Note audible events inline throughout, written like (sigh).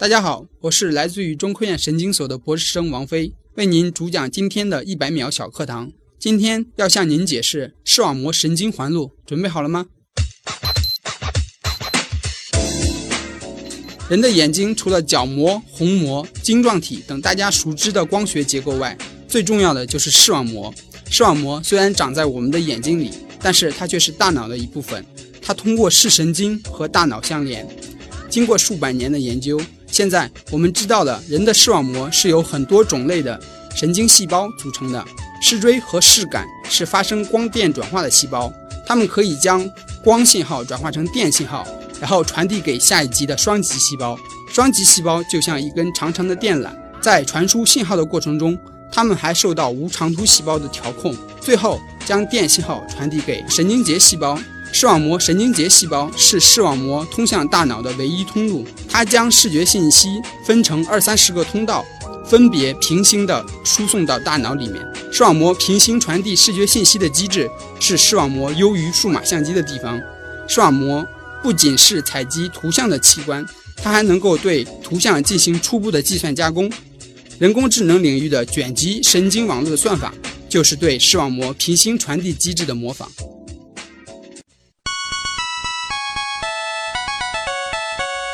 大家好，我是来自于中科院神经所的博士生王飞，为您主讲今天的一百秒小课堂。今天要向您解释视网膜神经环路，准备好了吗？人的眼睛除了角膜、虹膜、晶状体等大家熟知的光学结构外，最重要的就是视网膜。视网膜虽然长在我们的眼睛里，但是它却是大脑的一部分。它通过视神经和大脑相连。经过数百年的研究，现在我们知道了人的视网膜是由很多种类的神经细胞组成的。视锥和视杆是发生光电转化的细胞，它们可以将光信号转化成电信号，然后传递给下一级的双极细胞。双极细胞就像一根长长的电缆，在传输信号的过程中，它们还受到无长突细胞的调控，最后将电信号传递给神经节细胞。视网膜神经节细胞是视网膜通向大脑的唯一通路，它将视觉信息分成二三十个通道，分别平行地输送到大脑里面。视网膜平行传递视觉信息的机制是视网膜优于数码相机的地方。视网膜不仅是采集图像的器官，它还能够对图像进行初步的计算加工。人工智能领域的卷积神经网络的算法，就是对视网膜平行传递机制的模仿。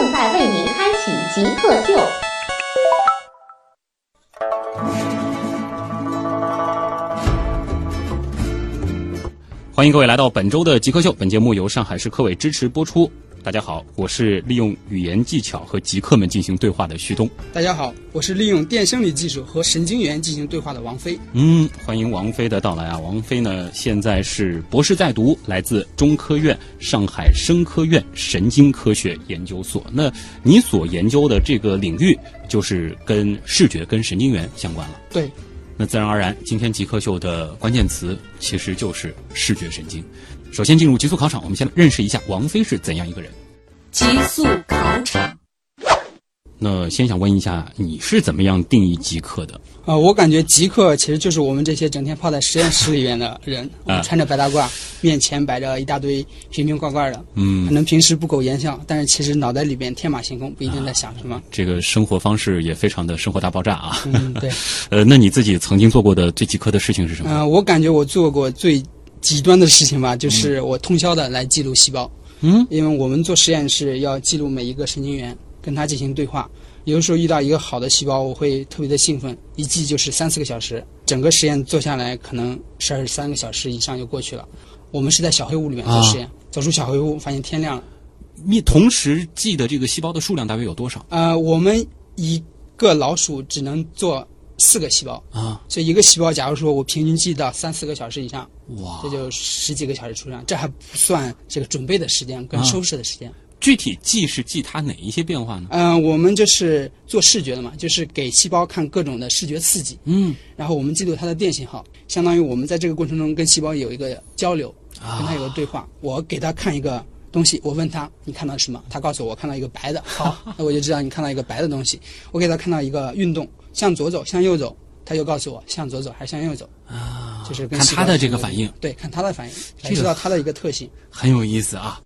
正在为您开启极客秀。欢迎各位来到本周的极客秀。本节目由上海市科委支持播出。大家好，我是利用语言技巧和极客们进行对话的旭东。大家好，我是利用电生理技术和神经元进行对话的王菲。嗯，欢迎王菲的到来啊！王菲呢，现在是博士在读，来自中科院上海生科院神经科学研究所。那你所研究的这个领域，就是跟视觉、跟神经元相关了。对。那自然而然，今天极客秀的关键词其实就是视觉神经。首先进入极速考场，我们先认识一下王菲是怎样一个人。极速考场。那先想问一下，你是怎么样定义极客的？呃，我感觉极客其实就是我们这些整天泡在实验室里面的人，穿着白大褂，面前摆着一大堆瓶瓶罐罐的，嗯，可能平时不苟言笑，但是其实脑袋里边天马行空，不一定在想什么。这个生活方式也非常的生活大爆炸啊！嗯，对。(laughs) 呃，那你自己曾经做过的最极客的事情是什么？嗯，我感觉我做过最极端的事情吧，就是我通宵的来记录细胞。嗯，因为我们做实验是要记录每一个神经元，跟它进行对话。有的时候遇到一个好的细胞，我会特别的兴奋，一记就是三四个小时。整个实验做下来，可能十二三个小时以上就过去了。我们是在小黑屋里面做实验，走出小黑屋，发现天亮了。你同时记的这个细胞的数量大约有多少？呃，我们一个老鼠只能做四个细胞啊，所以一个细胞，假如说我平均记到三四个小时以上，哇，这就十几个小时出量，这还不算这个准备的时间跟收拾的时间。具体记是记它哪一些变化呢？嗯，我们就是做视觉的嘛，就是给细胞看各种的视觉刺激。嗯，然后我们记录它的电信号，相当于我们在这个过程中跟细胞有一个交流，跟它有个对话。我给它看一个东西，我问他你看到什么？他告诉我看到一个白的。好，(laughs) 那我就知道你看到一个白的东西。我给他看到一个运动，向左走，向右走，他就告诉我向左走还是向右走。啊，就是看他的这个反应。对，看他的反应，才知道他的一个特性。很有意思啊。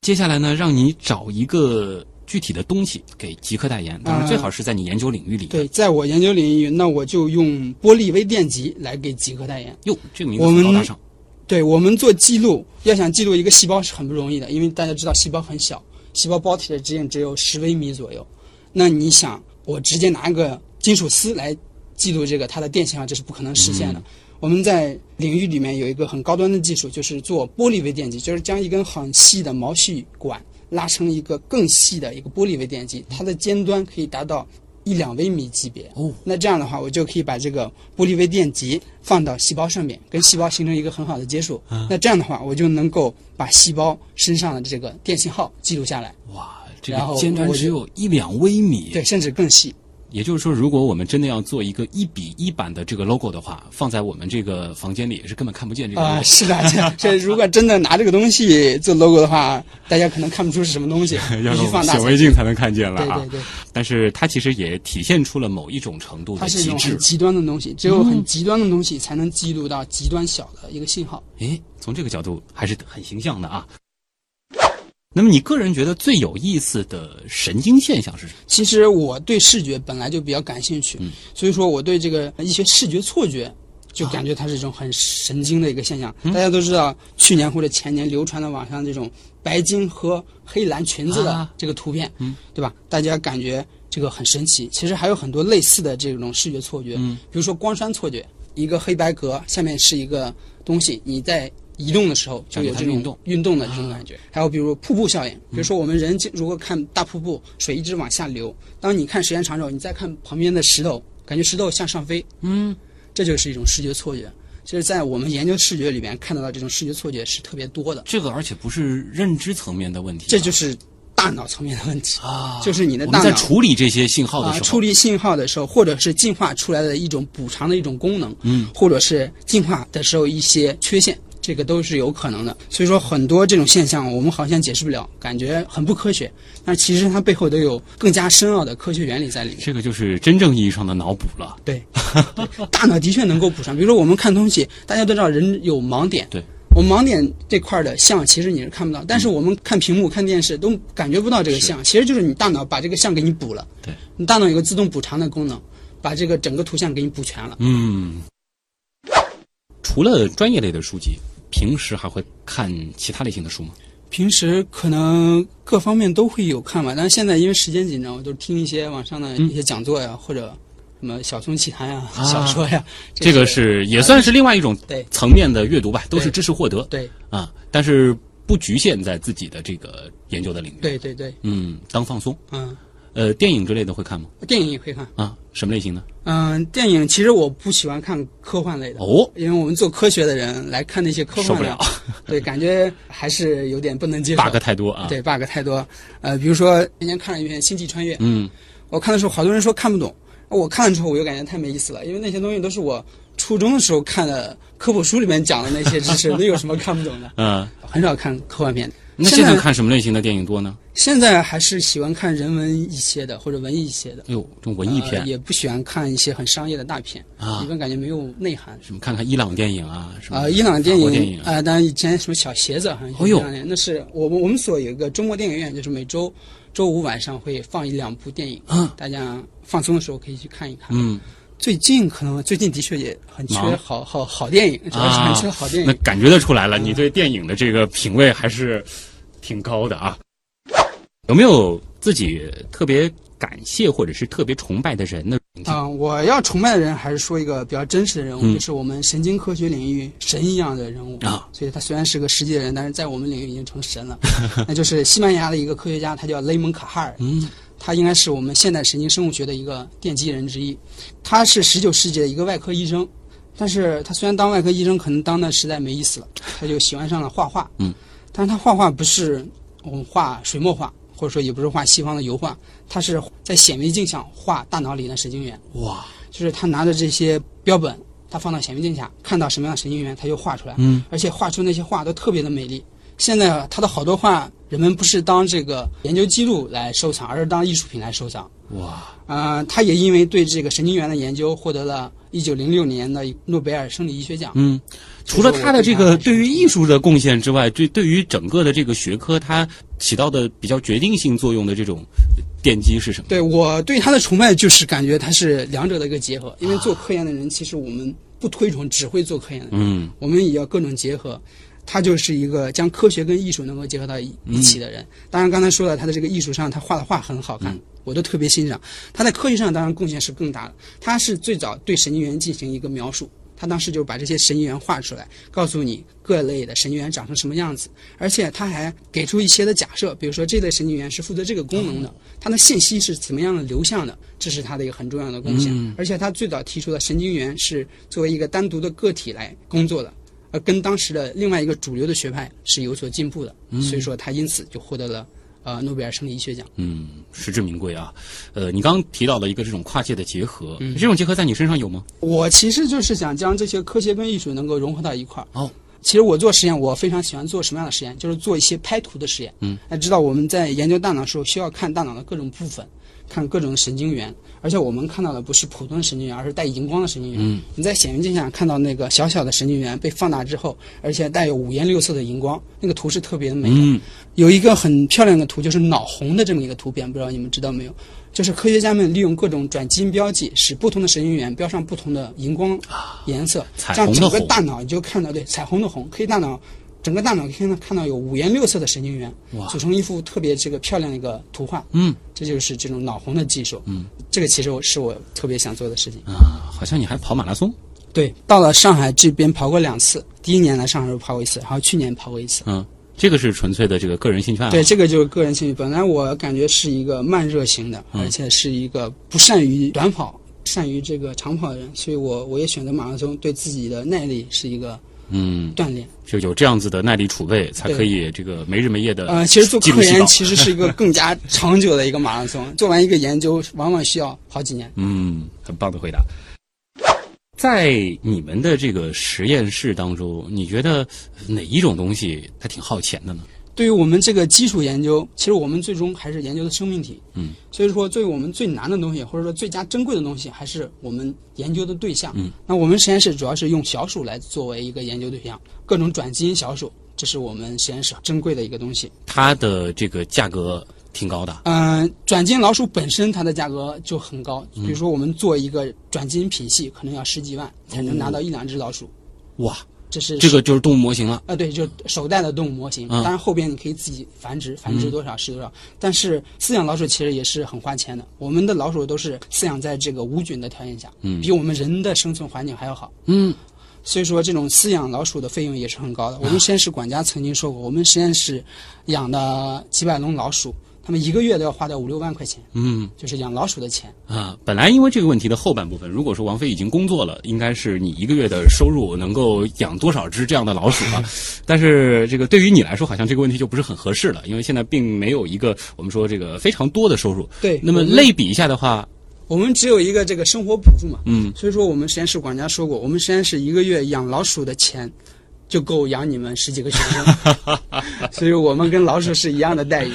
接下来呢，让你找一个具体的东西给极客代言，当然最好是在你研究领域里。对，在我研究领域，那我就用玻璃微电极来给极客代言。哟，这个名字很高大上。对我们做记录，要想记录一个细胞是很不容易的，因为大家知道细胞很小，细胞胞体的直径只有十微米左右。那你想，我直接拿一个金属丝来记录这个它的电信号，这是不可能实现的。我们在领域里面有一个很高端的技术，就是做玻璃微电极，就是将一根很细的毛细管拉成一个更细的一个玻璃微电极，它的尖端可以达到一两微米级别。哦，那这样的话，我就可以把这个玻璃微电极放到细胞上面，跟细胞形成一个很好的接触。那这样的话，我就能够把细胞身上的这个电信号记录下来。哇！这个尖端我只有一两微米。对，甚至更细。也就是说，如果我们真的要做一个一比一版的这个 logo 的话，放在我们这个房间里也是根本看不见这个 logo。啊、是的，这 (laughs) 这如果真的拿这个东西做 logo 的话，大家可能看不出是什么东西，(laughs) 要大显微镜才能看见了啊。对对对，但是它其实也体现出了某一种程度的极致是一种很。极端的东西，只有很极端的东西才能记录到极端小的一个信号。诶，从这个角度还是很形象的啊。那么你个人觉得最有意思的神经现象是什么？其实我对视觉本来就比较感兴趣，嗯所以说我对这个一些视觉错觉。就感觉它是一种很神经的一个现象。嗯大家都知道，去年或者前年流传的网上这种白金和黑蓝裙子的啊这个图片，嗯，对吧？大家感觉这个很神奇。其实还有很多类似的这种视觉错觉，嗯，比如说光栅错觉，一个黑白格下面是一个东西，你在移动的时候就有这种运动。运动的这种感觉。还有比如瀑布效应，比如说我们人如果看大瀑布，水一直往下流，当你看时间长之后，你再看旁边的石头，感觉石头向上飞，嗯，这就是一种视觉错觉。其实，在我们研究视觉里面看到的这种视觉错觉是特别多的，这个而且不是认知层面的问题啊，这就是大脑层面的问题。啊，就是你的大脑在处理这些信号的啊，时候，处理信号的时候，或者是进化出来的一种补偿的一种功能，嗯，或者是进化的时候一些缺陷，这个都是有可能的。所以说，很多这种现象我们好像解释不了，感觉很不科学，但其实它背后都有更加深奥的科学原理在里面。这个就是真正意义上的脑补了。对，对 (laughs) 大脑的确能够补上。比如说我们看东西，大家都知道人有盲点，对。我盲点这块的像，其实你是看不到，但是我们看屏幕、看电视都感觉不到这个像，其实就是你大脑把这个像给你补了。对，你大脑有个自动补偿的功能，把这个整个图像给你补全了。嗯，除了专业类的书籍，平时还会看其他类型的书吗？平时可能各方面都会有看吧，但是现在因为时间紧张，我都听一些网上的一些讲座呀，或者什么小松奇谈呀、啊小说呀。这个是也算是另外一种对层面的阅读吧，都是知识获得对啊，但是不局限在自己的这个研究的领域。，对对对，嗯，当放松。嗯，呃，电影之类的会看吗？电影也会看。啊，什么类型的？嗯，电影其实我不喜欢看科幻类的，哦，因为我们做科学的人来看那些科幻受不了，(laughs) 对，感觉还是有点不能接受。bug 太多啊。，对 bug 太多。呃，比如说今天看了一遍《星际穿越》，嗯，我看的时候好多人说看不懂，我看了之后我就感觉太没意思了，因为那些东西都是我初中的时候看的科普书里面讲的那些知识，(laughs) 那有什么看不懂的？嗯，很少看科幻片。那现在看什么类型的电影多呢？现在还是喜欢看人文一些的或者文艺一些的。哎呦，这种文艺片呃，也不喜欢看一些很商业的大片啊一般感觉没有内涵。什么看看伊朗电影啊，什么啊、伊朗电影影啊、当然以前什么小鞋子，好像哦呦伊朗电影那是我们我们所有一个周末电影院，就是每周周五晚上会放一两部电影，啊大家放松的时候可以去看一看。嗯最近可能最近的确也很缺好好好电影，主要是很缺好电影。那感觉得出来了，你对电影的这个品味还是挺高的啊。有没有自己特别感谢或者是特别崇拜的人呢？啊、我要崇拜的人还是说一个比较真实的人物，嗯就是我们神经科学领域神一样的人物啊。所以他虽然是个实际的人，但是在我们领域已经成神了。(laughs) 那就是西班牙的一个科学家，他叫雷蒙卡哈尔。嗯他应该是我们现代神经生物学的一个奠基人之一。他是十九世纪的一个外科医生，但是他虽然当外科医生，可能当的实在没意思了，他就喜欢上了画画。嗯，但是他画画不是我们画水墨画，或者说也不是画西方的油画，他是在显微镜下画大脑里的神经元。哇，就是他拿着这些标本，他放到显微镜下，看到什么样的神经元，他就画出来。嗯，而且画出那些画都特别的美丽。现在啊他的好多画，人们不是当这个研究记录来收藏，而是当艺术品来收藏。哇，呃，他也因为对这个神经元的研究，获得了1906年的诺贝尔生理医学奖。嗯，除了他的这个对于艺术的贡献之外，对对于整个的这个学科，他起到的比较决定性作用的这种奠基是什么？对我对他的崇拜，就是感觉他是两者的一个结合。因为做科研的人，其实我们不推崇只会做科研的人，嗯我们也要各种结合。他就是一个将科学跟艺术能够结合到一一起的人。当然，刚才说了，他的这个艺术上，他画的画很好看，我都特别欣赏。他在科学上当然贡献是更大的。他是最早对神经元进行一个描述，他当时就把这些神经元画出来，告诉你各类的神经元长成什么样子，而且他还给出一些的假设，比如说这类神经元是负责这个功能的，它的信息是怎么样的流向的，这是他的一个很重要的贡献。而且他最早提出了神经元是作为一个单独的个体来工作的。而跟当时的另外一个主流的学派是有所进步的，所以说他因此就获得了呃诺贝尔生理医学奖。嗯，实至名归啊。呃，你刚刚提到了一个这种跨界的结合，嗯这种结合在你身上有吗？我其实就是想将这些科学跟艺术能够融合到一块儿。哦，其实我做实验，我非常喜欢做什么样的实验？就是做一些拍图的实验。嗯，那知道我们在研究大脑的时候，需要看大脑的各种部分，看各种神经元，而且我们看到的不是普通的神经元，而是带荧光的神经元。嗯，你在显微镜下看到那个小小的神经元被放大之后，而且带有五颜六色的荧光，那个图是特别的美的。嗯，有一个很漂亮的图，就是脑红的这么一个图片，不知道你们知道没有？就是科学家们利用各种转基因标记，使不同的神经元标上不同的荧光颜色，彩这样整个大脑你就看到对彩虹的红，可以大脑整个大脑可以看到有五颜六色的神经元，组成一幅特别这个漂亮的一个图画。嗯这就是这种脑红的技术。嗯，这个其实我是我特别想做的事情。啊，好像你还跑马拉松。对，到了上海这边跑过两次，第一年来上海时候跑过一次，然后去年跑过一次。嗯，这个是纯粹的这个个人兴趣爱好。对，这个就是个人兴趣。本来我感觉是一个慢热型的，嗯而且是一个不善于短跑、善于这个长跑的人，所以我我也选择马拉松，对自己的耐力是一个嗯，锻炼。就有这样子的耐力储备，才可以这个没日没夜的呃，其实做科研其实是一个更加长久的一个马拉松，做完一个研究往往需要好几年。(laughs) 嗯，很棒的回答。在你们的这个实验室当中，你觉得哪一种东西它挺耗钱的呢？对于我们这个基础研究，其实我们最终还是研究的生命体。嗯，所以说，对于我们最难的东西，或者说最佳珍贵的东西，还是我们研究的对象。嗯，那我们实验室主要是用小鼠来作为一个研究对象，各种转基因小鼠，这是我们实验室珍贵的一个东西。它的这个价格挺高的。嗯、转基因老鼠本身它的价格就很高，比如说我们做一个转基因品系，可能要十几万才能拿到一两只老鼠，哇，这是这个就是动物模型了。啊，对，就是首代的动物模型。嗯当然后边你可以自己繁殖，繁殖多少是多少。但是饲养老鼠其实也是很花钱的。我们的老鼠都是饲养在这个无菌的条件下，嗯比我们人的生存环境还要好。嗯，所以说，这种饲养老鼠的费用也是很高的。我们实验室管家曾经说过，我们实验室养的几百笼老鼠，他们一个月都要花掉五六万块钱，嗯就是养老鼠的钱。啊，本来因为这个问题的后半部分，如果说王菲已经工作了，应该是你一个月的收入能够养多少只这样的老鼠啊？(laughs) 但是这个对于你来说，好像这个问题就不是很合适了，因为现在并没有一个我们说这个非常多的收入。对那么类比一下的话，我们只有一个这个生活补助嘛，嗯，所以说我们实验室管家说过，我们实验室一个月养老鼠的钱就够养你们十几个学生，(laughs) 所以我们跟老鼠是一样的待遇。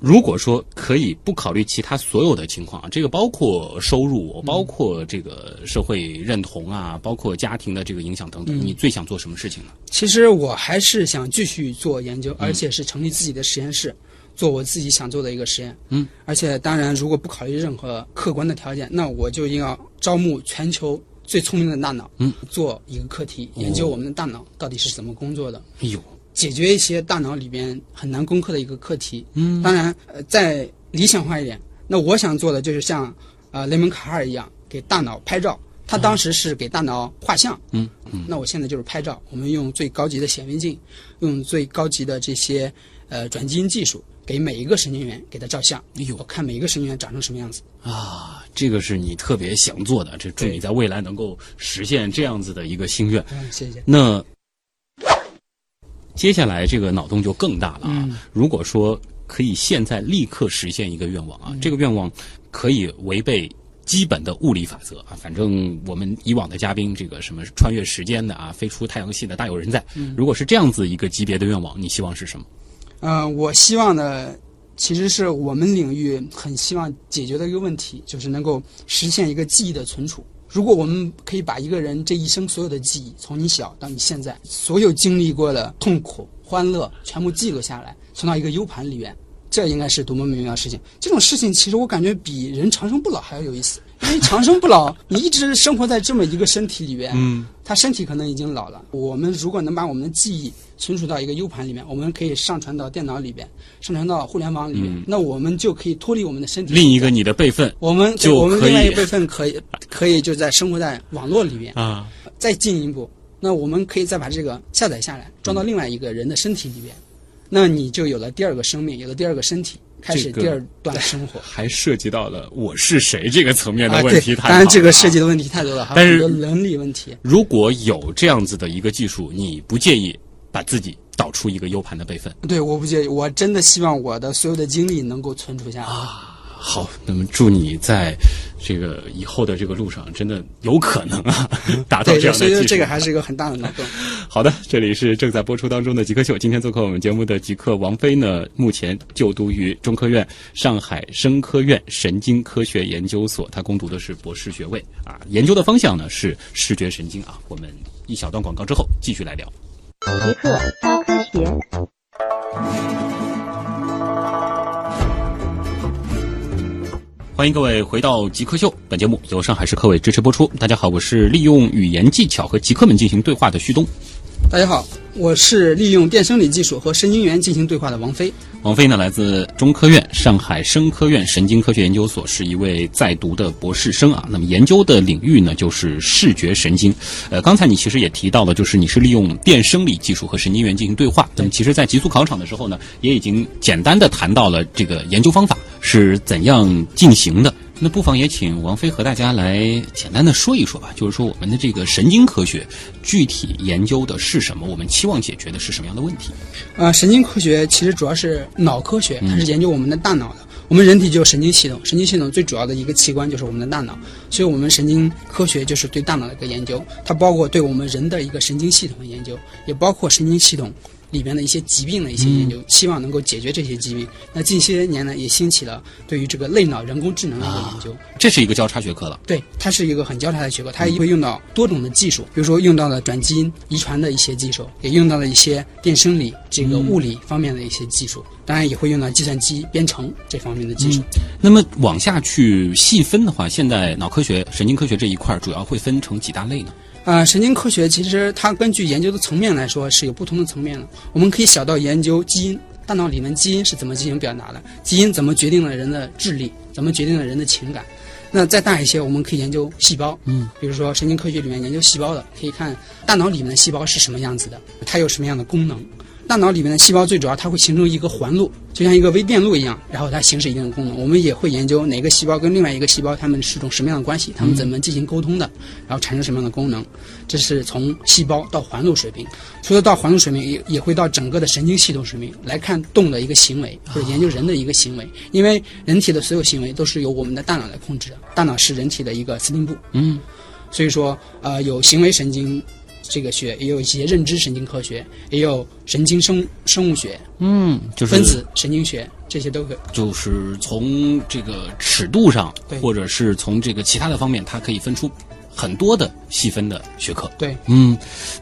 如果说可以不考虑其他所有的情况啊，这个包括收入，包括这个社会认同啊，包括家庭的这个影响等等，嗯。你最想做什么事情呢？其实我还是想继续做研究，而且是成立自己的实验室，做我自己想做的一个实验。嗯，而且当然，如果不考虑任何客观的条件，那我就应要招募全球最聪明的大脑，嗯，做一个课题，研究我们的大脑到底是怎么工作的。哎呦，解决一些大脑里边很难攻克的一个课题。嗯当然，呃，再理想化一点，那我想做的就是像呃雷蒙卡尔一样，给大脑拍照。他当时是给大脑画像，嗯嗯，那我现在就是拍照。我们用最高级的显微镜，用最高级的这些呃转基因技术，给每一个神经元给它照相。哎呦我看每一个神经元长成什么样子。啊，这个是你特别想做的，这祝对你在未来能够实现这样子的一个心愿。嗯，谢谢。那接下来这个脑洞就更大了啊！嗯如果说可以现在立刻实现一个愿望啊，这个愿望可以违背基本的物理法则啊。反正我们以往的嘉宾，这个什么穿越时间的啊，飞出太阳系的大有人在。如果是这样子一个级别的愿望，你希望是什么？呃，我希望的其实是我们领域很希望解决的一个问题，就是能够实现一个记忆的存储。如果我们可以把一个人这一生所有的记忆，从你小到你现在所有经历过的痛苦、欢乐，全部记录下来，存到一个 U 盘里面，这应该是多么美妙的事情。这种事情其实我感觉比人长生不老还要有意思，因为长生不老，你一直生活在这么一个身体里边，嗯，他身体可能已经老了。我们如果能把我们的记忆存储到一个 U 盘里面，我们可以上传到电脑里边，上传到互联网里面，嗯。那我们就可以脱离我们的身体。另一个你的备份。我们就我们另外一个备份可以可以就在生活在网络里面，啊，再进一步，那我们可以再把这个下载下来，装到另外一个人的身体里边，那你就有了第二个生命，有了第二个身体，开始第二段生活。还涉及到了我是谁这个层面的啊，问题，太当然这个涉及的问题太多了，还但是伦理问题。如果有这样子的一个技术，你不介意把自己导出一个 U 盘的备份。对，我不介意，我真的希望我的所有的经历能够存储下来。好，那么祝你在这个以后的这个路上，真的有可能啊，(laughs) 达到对，这样的。所以这个还是一个很大的脑洞。(laughs) 好的，这里是正在播出当中的极客秀。今天做客我们节目的极客王菲呢，目前就读于中科院上海生科院神经科学研究所，她攻读的是博士学位啊，研究的方向呢是视觉神经啊。我们一小段广告之后继续来聊。极客高科学。欢迎各位回到极客秀，本节目由上海市科委支持播出。大家好，我是利用语言技巧和极客们进行对话的旭东。大家好，我是利用电生理技术和神经元进行对话的王菲。王菲呢，来自中科院上海生科院神经科学研究所，是一位在读的博士生啊。那么研究的领域呢，就是视觉神经。呃，刚才你其实也提到了，就是你是利用电生理技术和神经元进行对话。那么其实，在极速考场的时候呢，也已经简单的谈到了这个研究方法是怎样进行的。那不妨也请王菲和大家来简单的说一说吧，就是说我们的这个神经科学具体研究的是什么，我们期望解决的是什么样的问题？呃，神经科学其实主要是脑科学，它是研究我们的大脑的。我们人体就有神经系统，神经系统最主要的一个器官就是我们的大脑，所以我们神经科学就是对大脑的一个研究，它包括对我们人的一个神经系统的研究，也包括神经系统里边的一些疾病的一些研究，希望能够解决这些疾病。那近些年呢，也兴起了对于这个类脑人工智能的一个研究。这是一个交叉学科了。对，它是一个很交叉的学科，它会用到多种的技术，比如说用到了转基因遗传的一些技术，也用到了一些电生理、这个物理方面的一些技术，当然也会用到计算机编程这方面的技术。那么往下去细分的话，现在脑科学、神经科学这一块儿主要会分成几大类呢？呃，神经科学其实它根据研究的层面来说是有不同的层面的。我们可以小到研究基因，大脑里面基因是怎么进行表达的，基因怎么决定了人的智力，怎么决定了人的情感。那再大一些，我们可以研究细胞，嗯，比如说神经科学里面研究细胞的，可以看大脑里面的细胞是什么样子的，它有什么样的功能。大脑里面的细胞最主要，它会形成一个环路，就像一个微电路一样，然后它行使一定的功能。我们也会研究哪个细胞跟另外一个细胞它们是种什么样的关系，它们怎么进行沟通的，然后产生什么样的功能。这是从细胞到环路水平，除了到环路水平，也也会到整个的神经系统水平来看动的一个行为，或者研究人的一个行为。因为人体的所有行为都是由我们的大脑来控制的，大脑是人体的一个司令部。嗯，所以说，呃，有行为神经这个学，也有一些认知神经科学，也有神经生生物学、嗯，就是分子神经学，这些都可以。就是从这个尺度上，或者是从这个其他的方面，它可以分出很多的细分的学科。对，嗯，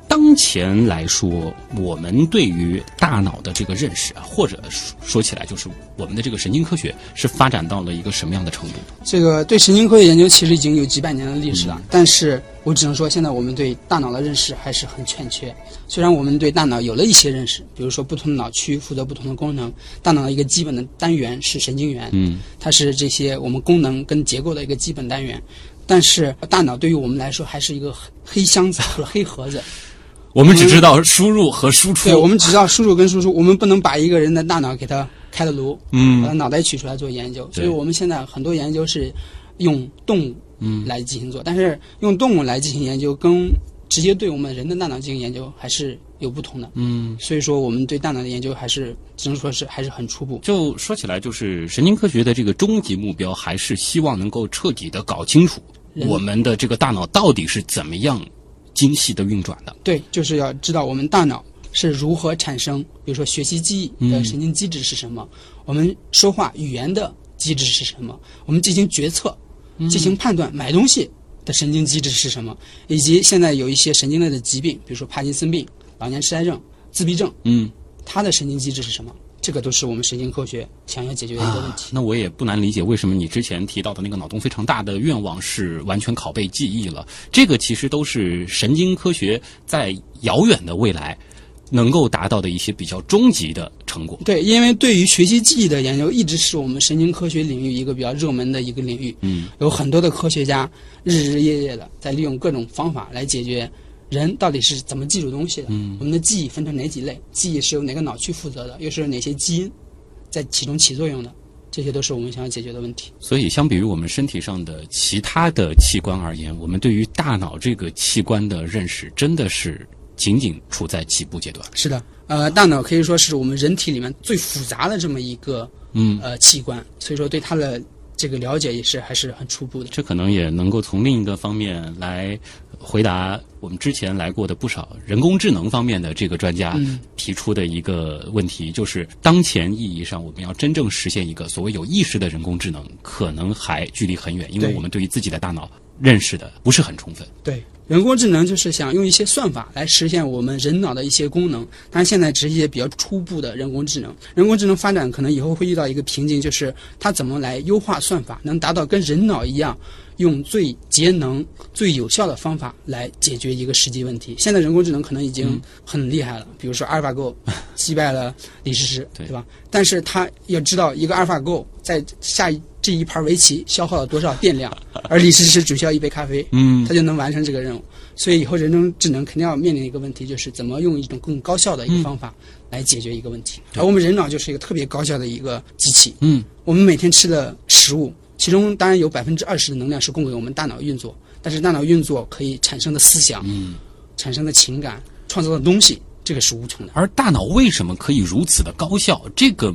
当前来说，我们对于大脑的这个认识啊，或者说说起来，就是我们的这个神经科学是发展到了一个什么样的程度？这个对神经科学研究其实已经有几百年的历史了，但是我只能说，现在我们对大脑的认识还是很欠缺。虽然我们对大脑有了一些认识，比如说不同的脑区负责不同的功能，大脑的一个基本的单元是神经元，嗯，它是这些我们功能跟结构的一个基本单元。但是大脑对于我们来说还是一个黑箱子 (laughs) 黑盒子，我们只知道输入和输出。对，我们只知道输入跟输出，我们不能把一个人的大脑给他开了颅，嗯把他脑袋取出来做研究。所以我们现在很多研究是用动物嗯来进行做，但是用动物来进行研究跟直接对我们人的大脑进行研究还是有不同的。嗯，所以说我们对大脑的研究还是只能说是还是很初步。就说起来，就是神经科学的这个终极目标，还是希望能够彻底的搞清楚人我们的这个大脑到底是怎么样精细的运转的。对，就是要知道我们大脑是如何产生，比如说学习记忆的神经机制是什么，我们说话语言的机制是什么，我们进行决策、进行判断、买东西的神经机制是什么，以及现在有一些神经类的疾病，比如说帕金森病、老年痴呆症、自闭症，嗯，它的神经机制是什么？这个都是我们神经科学想要解决的一个问题。那我也不难理解，为什么你之前提到的那个脑洞非常大的愿望是完全拷贝记忆了？这个其实都是神经科学在遥远的未来能够达到的一些比较终极的成果。对，因为对于学习记忆的研究，一直是我们神经科学领域一个比较热门的一个领域。嗯，有很多的科学家日日夜夜的在利用各种方法来解决人到底是怎么记住东西的。嗯，我们的记忆分成哪几类？记忆是由哪个脑区负责的？又是哪些基因在其中起作用的？这些都是我们想要解决的问题。所以，相比于我们身体上的其他的器官而言，我们对于大脑这个器官的认识真的是仅仅处在起步阶段。是的，呃，大脑可以说是我们人体里面最复杂的这么一个嗯，呃器官，所以说对它的这个了解也是还是很初步的。这可能也能够从另一个方面来回答我们之前来过的不少人工智能方面的这个专家嗯提出的一个问题，就是当前意义上我们要真正实现一个所谓有意识的人工智能，可能还距离很远，因为我们对于自己的大脑认识的不是很充分。对，人工智能就是想用一些算法来实现我们人脑的一些功能，当然现在只是一些比较初步的人工智能。人工智能发展可能以后会遇到一个瓶颈，就是它怎么来优化算法，能达到跟人脑一样，用最节能、最有效的方法来解决一个实际问题。现在人工智能可能已经很厉害了，比如说阿尔法狗 (laughs) 击败了李世石，对对吧？但是它要知道一个阿尔法狗在下一这一盘围棋消耗了多少电量，(laughs) 而李世石只需要一杯咖啡，嗯他就能完成这个任务。所以以后人工智能肯定要面临一个问题，就是怎么用一种更高效的一个方法来解决一个问题。而我们人脑就是一个特别高效的一个机器。嗯，我们每天吃的食物，其中当然有百分之二十的能量是供给我们大脑运作，但是大脑运作可以产生的思想、嗯，产生的情感、创造的东西，这个是无穷的。而大脑为什么可以如此的高效？这个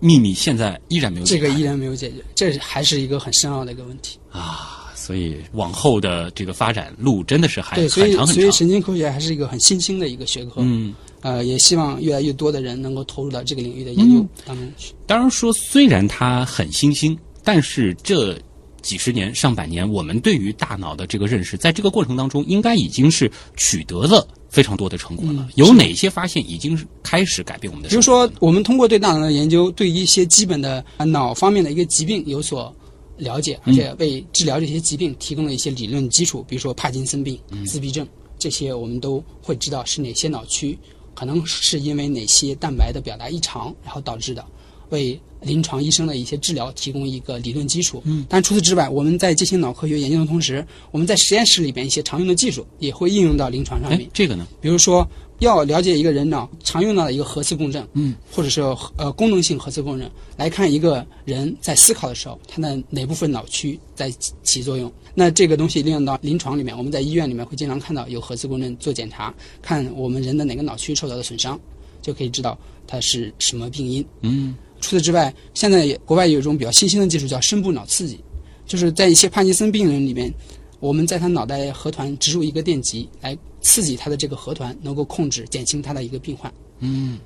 秘密现在依然没有解决这个依然没有解决，这还是一个很深奥的一个问题。啊。所以往后的这个发展路真的是还很长很长。所以神经科学还是一个很新兴的一个学科。嗯。呃，也希望越来越多的人能够投入到这个领域的研究嗯当中去。当然说，虽然它很新兴，但是这几十年、上百年，我们对于大脑的这个认识，在这个过程当中，应该已经是取得了非常多的成果了。嗯有哪些发现已经是开始改变我们的比如说，我们通过对大脑的研究，对一些基本的呃脑方面的一个疾病有所了解，而且为治疗这些疾病提供了一些理论基础。比如说帕金森病、自闭症这些，我们都会知道是哪些脑区，可能是因为哪些蛋白的表达异常，然后导致的，为临床医生的一些治疗提供一个理论基础。嗯，但除此之外，我们在进行脑科学研究的同时，我们在实验室里边一些常用的技术也会应用到临床上面哎。，这个呢？比如说，要了解一个人脑常用到的一个核磁共振，嗯，或者是呃功能性核磁共振，来看一个人在思考的时候，他的哪部分脑区在起起作用。那这个东西利用到临床里面，我们在医院里面会经常看到有核磁共振做检查，看我们人的哪个脑区受到的损伤，就可以知道它是什么病因。嗯，除此之外，现在也国外有一种比较新兴的技术叫深部脑刺激，就是在一些帕金森病人里面，我们在他脑袋核团植入一个电极，来刺激他的这个核团，能够控制减轻他的一个病患。嗯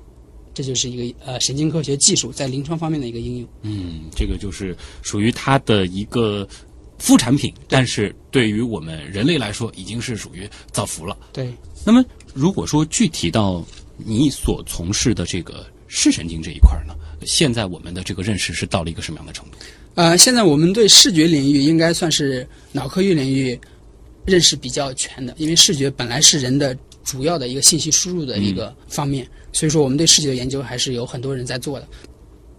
这就是一个呃神经科学技术在临床方面的一个应用。嗯，这个就是属于它的一个副产品，但是对于我们人类来说，已经是属于造福了。对，那么，如果说具体到你所从事的这个视神经这一块儿呢，现在我们的这个认识是到了一个什么样的程度？呃，现在我们对视觉领域应该算是脑科学领域认识比较全的，因为视觉本来是人的主要的一个信息输入的一个方面，所以说我们对视觉的研究还是有很多人在做的。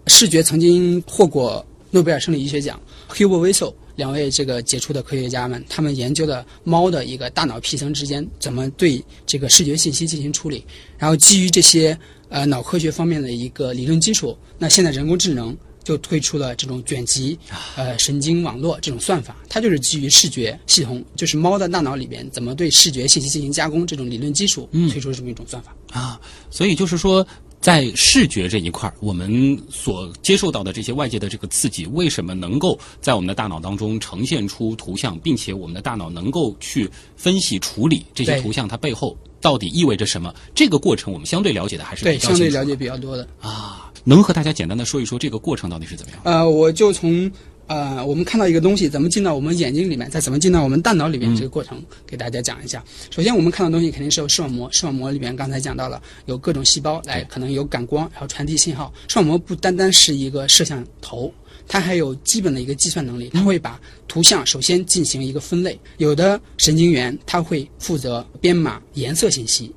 视觉曾经获过诺贝尔生理医学奖，Hugo Wiesel 两位这个杰出的科学家们，他们研究的猫的一个大脑皮层之间怎么对这个视觉信息进行处理，然后基于这些呃脑科学方面的一个理论基础，那现在人工智能就推出了这种卷积呃神经网络这种算法，它就是基于视觉系统，就是猫的大脑里边怎么对视觉信息进行加工这种理论基础，推出这么一种算法。啊，所以就是说，在视觉这一块儿，我们所接受到的这些外界的这个刺激，为什么能够在我们的大脑当中呈现出图像，并且我们的大脑能够去分析处理这些图像它背后到底意味着什么？这个过程我们相对了解的还是对，比较清楚相对了解比较多的。啊，能和大家简单的说一说这个过程到底是怎么样？呃，我就从呃我们看到一个东西怎么进到我们眼睛里面，再怎么进到我们大脑里面这个过程，给大家讲一下。首先，我们看到东西肯定是有视网膜，视网膜里面刚才讲到了有各种细胞来，可能有感光，然后传递信号。视网膜不单单是一个摄像头。它还有基本的一个计算能力，它会把图像首先进行一个分类。有的神经元它会负责编码颜色信息，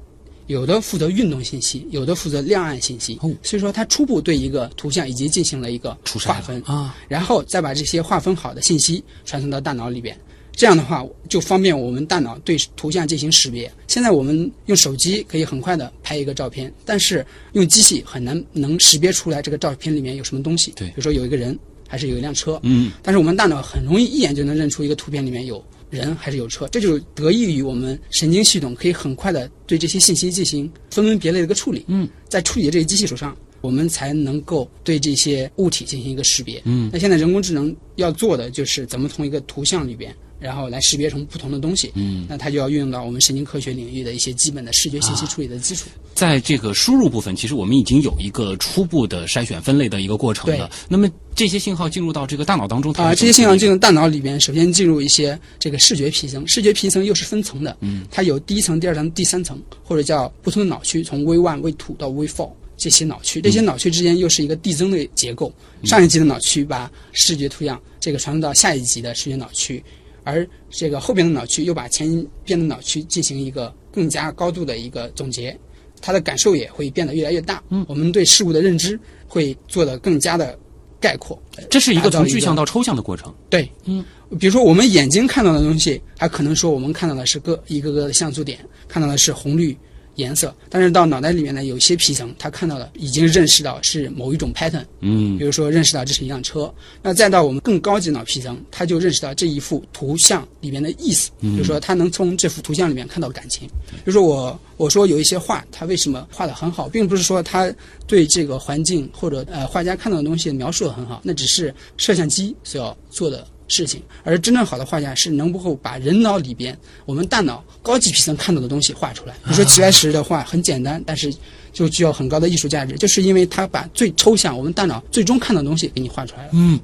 有的负责运动信息，有的负责亮暗信息。哦所以说，它初步对一个图像已经进行了一个划分啊，然后再把这些划分好的信息传送到大脑里边。这样的话，就方便我们大脑对图像进行识别。现在我们用手机可以很快的拍一个照片，但是用机器很难能识别出来这个照片里面有什么东西。对比如说有一个人，还是有一辆车。嗯，但是我们大脑很容易一眼就能认出一个图片里面有人还是有车，这就得益于我们神经系统可以很快的对这些信息进行分门别类的一个处理。嗯，在处理的这些机器手上，我们才能够对这些物体进行一个识别。嗯，那现在人工智能要做的就是怎么从一个图像里边。然后来识别成不同的东西，嗯，那它就要运用到我们神经科学领域的一些基本的视觉信息处理的基础。在这个输入部分，其实我们已经有一个初步的筛选分类的一个过程了。那么这些信号进入到这个大脑当中，啊，这些信号进入大脑里边，首先进入一些这个视觉皮层，视觉皮层又是分层的，嗯，它有第一层、第二层、第三层，或者叫不同的脑区，从 V one、V two 到 V four 这些脑区，这些脑区之间又是一个递增的结构。上一级的脑区把视觉图像这个传送到下一级的视觉脑区。而这个后边的脑区又把前边的脑区进行一个更加高度的一个总结，他的感受也会变得越来越大。嗯，我们对事物的认知会做得更加的概括。这是一个从具象到抽象的过程。对，嗯，比如说我们眼睛看到的东西，还可能说我们看到的是个一个个的像素点，看到的是红绿。颜色，但是到脑袋里面呢，有些皮层他看到了，已经认识到是某一种 pattern，嗯，比如说认识到这是一辆车。那再到我们更高级脑皮层，他就认识到这一幅图像里面的意思，比如说他能从这幅图像里面看到感情。比如说我我说有一些画，他为什么画的很好，并不是说他对这个环境或者呃画家看到的东西描述的很好，那只是摄像机所要做的。事情，而真正好的画家是能够把人脑里边我们大脑高级皮层看到的东西画出来。你说齐白石的画很简单，但是就具有很高的艺术价值，就是因为他把最抽象我们大脑最终看到的东西给你画出来了。嗯，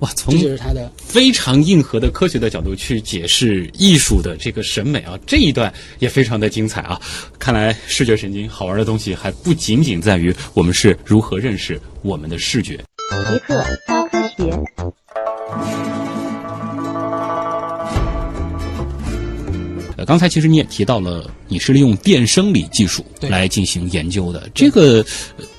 哇，从这就是他的非常硬核的科学的角度去解释艺术的这个审美啊，这一段也非常的精彩啊。看来视觉神经好玩的东西还不仅仅在于我们是如何认识我们的视觉。极客高科学。呃，刚才其实你也提到了，你是利用电生理技术来进行研究的，这个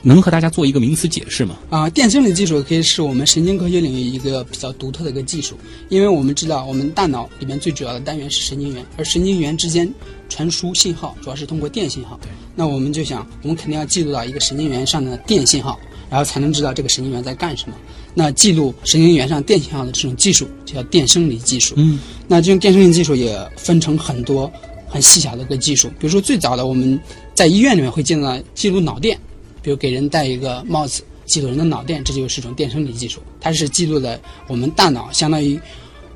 能和大家做一个名词解释吗？啊，电生理技术可以是我们神经科学领域一个比较独特的一个技术，因为我们知道我们大脑里面最主要的单元是神经元，而神经元之间传输信号主要是通过电信号。那我们就想，我们肯定要记录到一个神经元上的电信号，然后才能知道这个神经元在干什么。那记录神经元上电信号的这种技术就叫电生理技术。嗯，那这种电生理技术也分成很多很细小的一个技术，比如说最早的我们在医院里面会见到记录脑电，比如给人戴一个帽子记录人的脑电，这就是一种电生理技术，它是记录的我们大脑相当于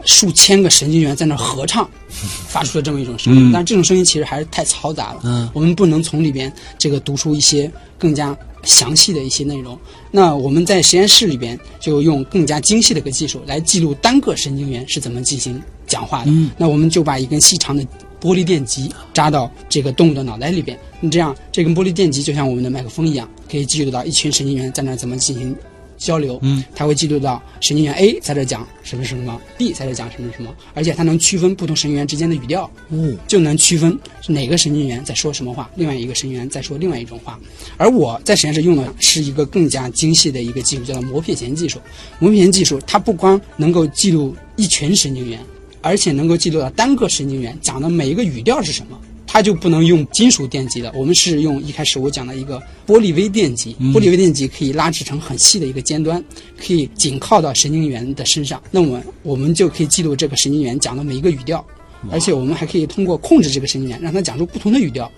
数千个神经元在那合唱 (laughs) 发出了这么一种声音，但这种声音其实还是太嘈杂了，嗯，我们不能从里边这个读出一些更加。详细的一些内容，那我们在实验室里边就用更加精细的一个技术来记录单个神经元是怎么进行讲话的。嗯，那我们就把一根细长的玻璃电极扎到这个动物的脑袋里边，你这样这根玻璃电极就像我们的麦克风一样，可以记录到一群神经元在那怎么进行。交流，嗯，它会记录到神经元 A 在这讲什么什么，B 在这讲什么什么，而且它能区分不同神经元之间的语调，哦，就能区分哪个神经元在说什么话，另外一个神经元在说另外一种话。而我在实验室用的是一个更加精细的一个技术，叫做膜片前技术。膜片前技术它不光能够记录一群神经元，而且能够记录到单个神经元讲的每一个语调是什么。它就不能用金属电极的，我们是用一开始我讲的一个玻璃微电极，玻璃微电极可以拉制成很细的一个尖端，可以紧靠到神经元的身上，那么我们就可以记录这个神经元讲的每一个语调，而且我们还可以通过控制这个神经元，让它讲出不同的语调，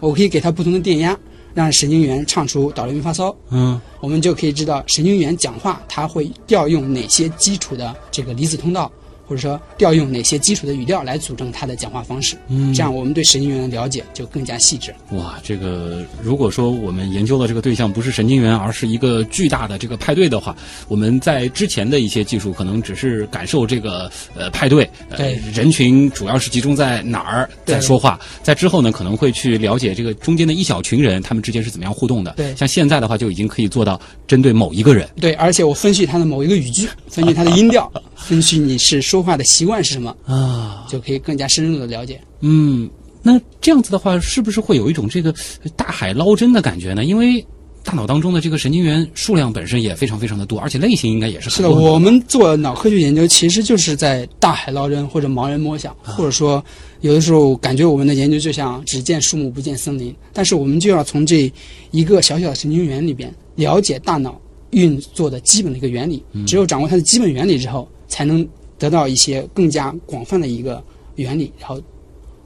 我可以给它不同的电压，让神经元唱出哆来咪发嗦，嗯，我们就可以知道神经元讲话它会调用哪些基础的这个离子通道。或者说调用哪些基础的语调来组成他的讲话方式，嗯，这样我们对神经元的了解就更加细致。哇，这个如果说我们研究的这个对象不是神经元，而是一个巨大的这个派对的话，我们在之前的一些技术可能只是感受这个呃派对，对人群主要是集中在哪儿在说话，在之后呢可能会去了解这个中间的一小群人他们之间是怎么样互动的。对，像现在的话就已经可以做到针对某一个人。对，而且我分析他的某一个语句，分析他的音调，(laughs) 分析你是说话的习惯是什么啊，就可以更加深入的了解。嗯，那这样子的话，是不是会有一种这个大海捞针的感觉呢？因为大脑当中的这个神经元数量本身也非常非常的多，而且类型应该也是是的。我们做脑科学研究，其实就是在大海捞针，或者盲人摸象，或者说有的时候感觉我们的研究就像只见树木不见森林，但是我们就要从这一个小小的神经元里边了解大脑运作的基本的一个原理。只有掌握它的基本原理之后，才能得到一些更加广泛的一个原理，然后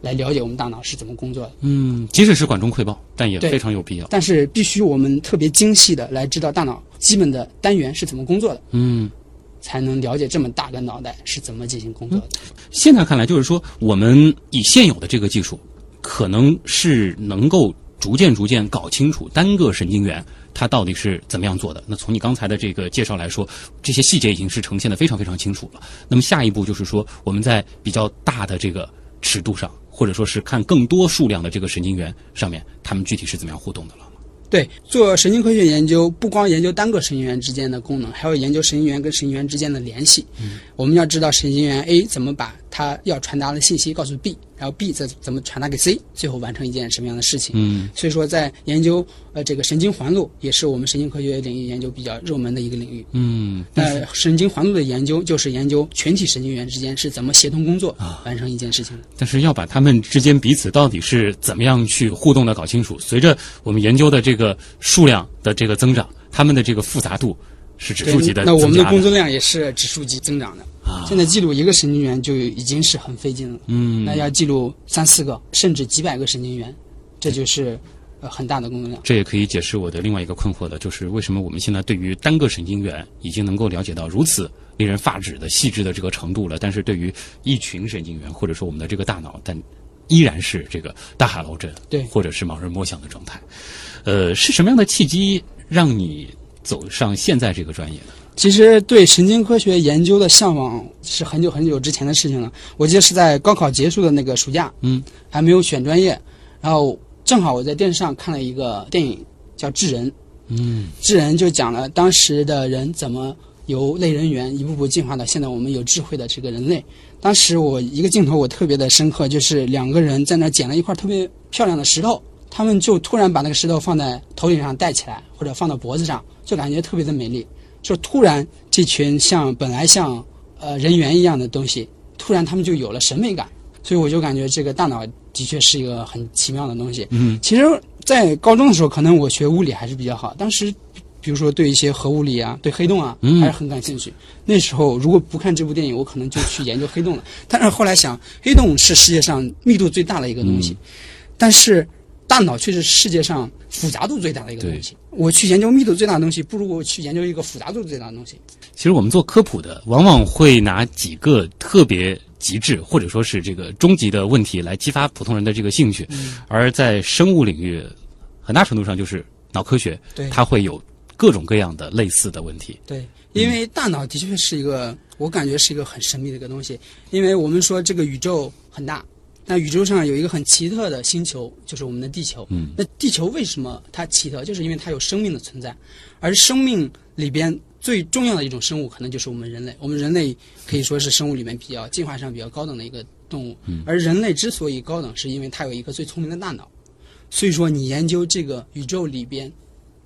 来了解我们大脑是怎么工作的。嗯，即使是管中窥豹，但也非常有必要。但是必须我们特别精细的来知道大脑基本的单元是怎么工作的，嗯，才能了解这么大个脑袋是怎么进行工作的。现在看来，就是说，我们以现有的这个技术，可能是能够逐渐逐渐搞清楚单个神经元它到底是怎么样做的。那从你刚才的这个介绍来说，这些细节已经是呈现的非常非常清楚了。那么下一步就是说，我们在比较大的这个尺度上，或者说是看更多数量的这个神经元上面，它们具体是怎么样互动的了。对，做神经科学研究，不光研究单个神经元之间的功能，还要研究神经元跟神经元之间的联系。嗯，我们要知道神经元 A 怎么把它要传达的信息告诉 B，然后 B 再怎么传达给 C，最后完成一件什么样的事情。嗯，所以说，在研究呃这个神经环路，也是我们神经科学领域研究比较热门的一个领域。嗯，那神经环路的研究，就是研究全体神经元之间是怎么协同工作，啊完成一件事情的。但是要把它们之间彼此到底是怎么样去互动的搞清楚，随着我们研究的这个数量的这个增长，它们的这个复杂度是指数级的那我们的工作量也是指数级增长的。啊现在记录一个神经元就已经是很费劲了。嗯，那要记录三四个甚至几百个神经元，这就是呃很大的工作量。这也可以解释我的另外一个困惑的，就是为什么我们现在对于单个神经元已经能够了解到如此令人发指的细致的这个程度了，但是对于一群神经元或者说我们的这个大脑，但依然是这个大海捞针，对或者是盲人摸象的状态。呃，是什么样的契机让你走上现在这个专业的？其实对神经科学研究的向往是很久很久之前的事情了。我记得是在高考结束的那个暑假，嗯，还没有选专业，然后正好我在电视上看了一个电影叫《智人》，嗯智人就讲了当时的人怎么由类人猿一步步进化到现在我们有智慧的这个人类。当时我一个镜头我特别的深刻，就是两个人在那捡了一块特别漂亮的石头，他们就突然把那个石头放在头顶上戴起来，或者放到脖子上，就感觉特别的美丽。就突然这群像本来像呃人猿一样的东西，突然他们就有了审美感。所以我就感觉这个大脑的确是一个很奇妙的东西。嗯，其实，在高中的时候，可能我学物理还是比较好。当时，比如说对一些核物理啊、对黑洞啊，嗯还是很感兴趣。那时候如果不看这部电影，我可能就去研究黑洞了。但是后来想，黑洞是世界上密度最大的一个东西，但是大脑却是世界上复杂度最大的一个东西。我去研究密度最大的东西，不如我去研究一个复杂度最大的东西。其实我们做科普的，往往会拿几个特别极致或者说是这个终极的问题来激发普通人的这个兴趣，而在生物领域，很大程度上就是脑科学，它会有各种各样的类似的问题。对，因为大脑的确是一个，我感觉是一个很神秘的一个东西。因为我们说这个宇宙很大，那宇宙上有一个很奇特的星球，就是我们的地球。嗯，那地球为什么它奇特？就是因为它有生命的存在，而生命里边最重要的一种生物，可能就是我们人类。我们人类可以说是生物里面比较进化上比较高等的一个动物。嗯而人类之所以高等，是因为它有一个最聪明的大脑。所以说，你研究这个宇宙里边